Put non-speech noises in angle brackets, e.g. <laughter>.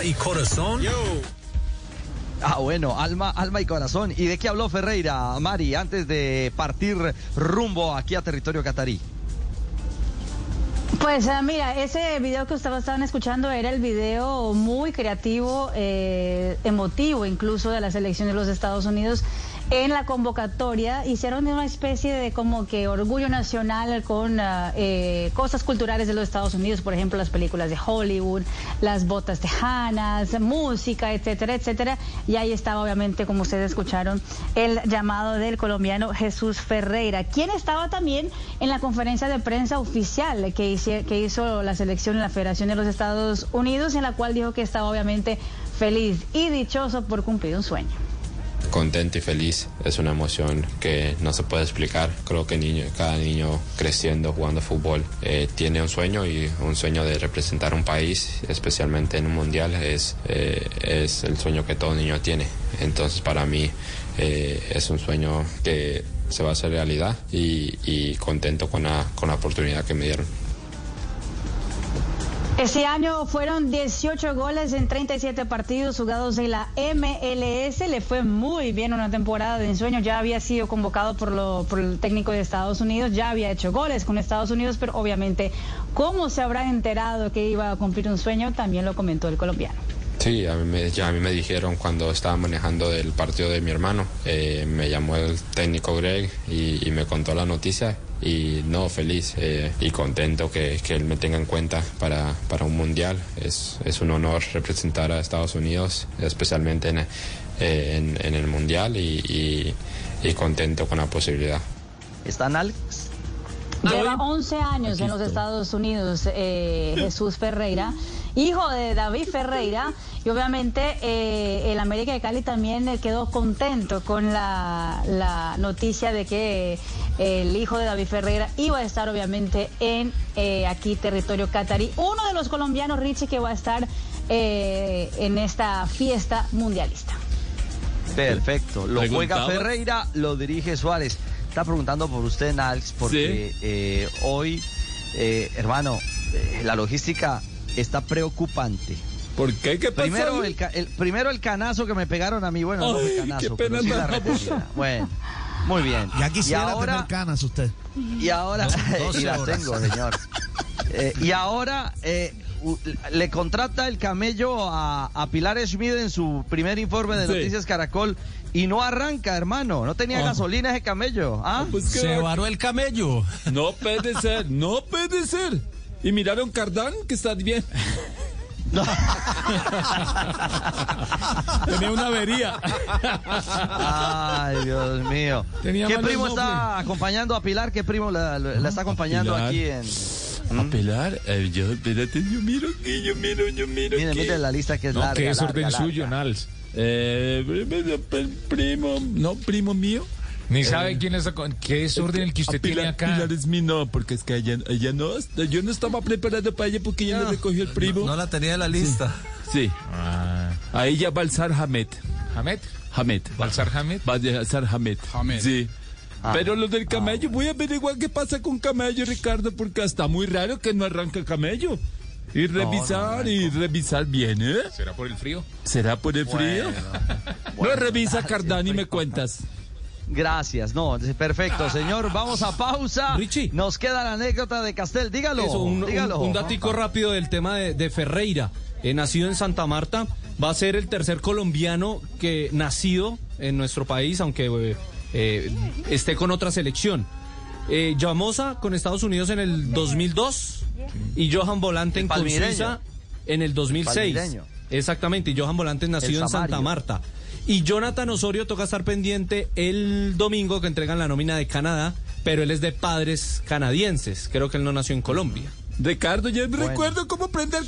alma y corazón. Ah, bueno, alma, alma y corazón. ¿Y de qué habló Ferreira, Mari, antes de partir rumbo aquí a territorio catarí? Pues uh, mira, ese video que ustedes estaban escuchando era el video muy creativo, eh, emotivo incluso de la selección de los Estados Unidos en la convocatoria hicieron una especie de como que orgullo nacional con uh, eh, cosas culturales de los Estados Unidos, por ejemplo las películas de Hollywood, las botas tejanas, música, etcétera, etcétera. Y ahí estaba obviamente, como ustedes escucharon, el llamado del colombiano Jesús Ferreira, quien estaba también en la conferencia de prensa oficial que, hizo, que hizo la selección en la Federación de los Estados Unidos, en la cual dijo que estaba obviamente feliz y dichoso por cumplir un sueño contento y feliz. Es una emoción que no se puede explicar. Creo que niño, cada niño creciendo, jugando fútbol, eh, tiene un sueño y un sueño de representar un país, especialmente en un mundial, es, eh, es el sueño que todo niño tiene. Entonces para mí eh, es un sueño que se va a hacer realidad y, y contento con la, con la oportunidad que me dieron. Este año fueron 18 goles en 37 partidos jugados en la MLS. Le fue muy bien una temporada de ensueño. Ya había sido convocado por, lo, por el técnico de Estados Unidos. Ya había hecho goles con Estados Unidos, pero obviamente, ¿cómo se habrá enterado que iba a cumplir un sueño? También lo comentó el colombiano. Sí, a mí, me, ya a mí me dijeron cuando estaba manejando el partido de mi hermano, eh, me llamó el técnico Greg y, me contó la noticia y no, feliz eh, y contento que, que, él me tenga en cuenta para, para un mundial. Es, es, un honor representar a Estados Unidos, especialmente en, eh, en el mundial y, y, y contento con la posibilidad. ¿Están Alex? Lleva 11 años en los Estados Unidos eh, <laughs> Jesús Ferreira, hijo de David Ferreira, y obviamente eh, el América de Cali también quedó contento con la, la, noticia de que el hijo de David Ferreira iba a estar obviamente en eh, aquí territorio catarí, uno de los colombianos Richie que va a estar eh, en esta fiesta mundialista. Perfecto, lo juega Ferreira, lo dirige Suárez está preguntando por usted, Nals, porque ¿Sí? eh, hoy, eh, hermano, eh, la logística está preocupante. ¿Por qué? ¿Qué pasa? Primero el, el, primero el canazo que me pegaron a mí, bueno, Ay, no fue canazo, qué pena pero sí la. Bueno, muy bien. Ya quisiera y ahora, tener canas usted. Y ahora, No, <laughs> y las tengo, señor. Eh, y ahora eh, le contrata el camello a, a, Pilar Schmid en su primer informe de Sí. Noticias Caracol y no arranca, hermano. No tenía Oh. gasolina ese camello. ¿ah? Pues Se varó el camello. No puede ser, no puede ser. Y miraron Cardán, que está bien. Tenía una avería. Ay, Dios mío. Tenía ¿Qué primo está acompañando a Pilar? ¿Qué primo la, la está acompañando Pilar. aquí en... A pelar, eh, yo, espérate, yo miro yo miro, yo miro Mire, aquí. mire la lista que es No, larga. que es larga, orden larga. suyo, Nals. Eh, primo, no, primo mío. Ni sabe quién es, qué es orden el que usted Pilar, tiene acá. Pilar es mi no, porque es que ella, ella no, yo no estaba preparado para ella porque ella le recogió el primo. No la tenía en la lista. Sí, Ah, ahí ya Balsar Hamed. Hamed. Hamed. Balsar Hamed. Balsar Hamed. Hamed. Sí. Ah. Pero lo del camello, voy a averiguar qué pasa con camello, Ricardo, porque está muy raro que no arranca camello. Y revisar, y revisar bien, ¿eh? ¿Será por el frío? ¿Será por el frío? Bueno, no <laughs> revisa, <laughs> y me cuentas. Gracias, no, perfecto, señor. Vamos a pausa. Richie. Nos queda la anécdota de Castel. Dígalo. Eso, un, un- dígalo. un datico rápido del tema de, de Ferreira. Eh, nacido en Santa Marta, va a ser el tercer colombiano que nacido en nuestro país, aunque eh, eh, esté con otra selección. Eh, Llamosa con Estados Unidos en el 2002 y Johan Volanten El con. Suiza en el 2006. palmireño. Exactamente, y Johan Volanten nacido en Santa. Marta. Y Jonathan Osorio toca estar pendiente el domingo que entregan la nómina de Canadá, pero él es de padres canadienses. Creo que él no nació en Colombia. Ricardo, ya me Bueno. recuerdo cómo prender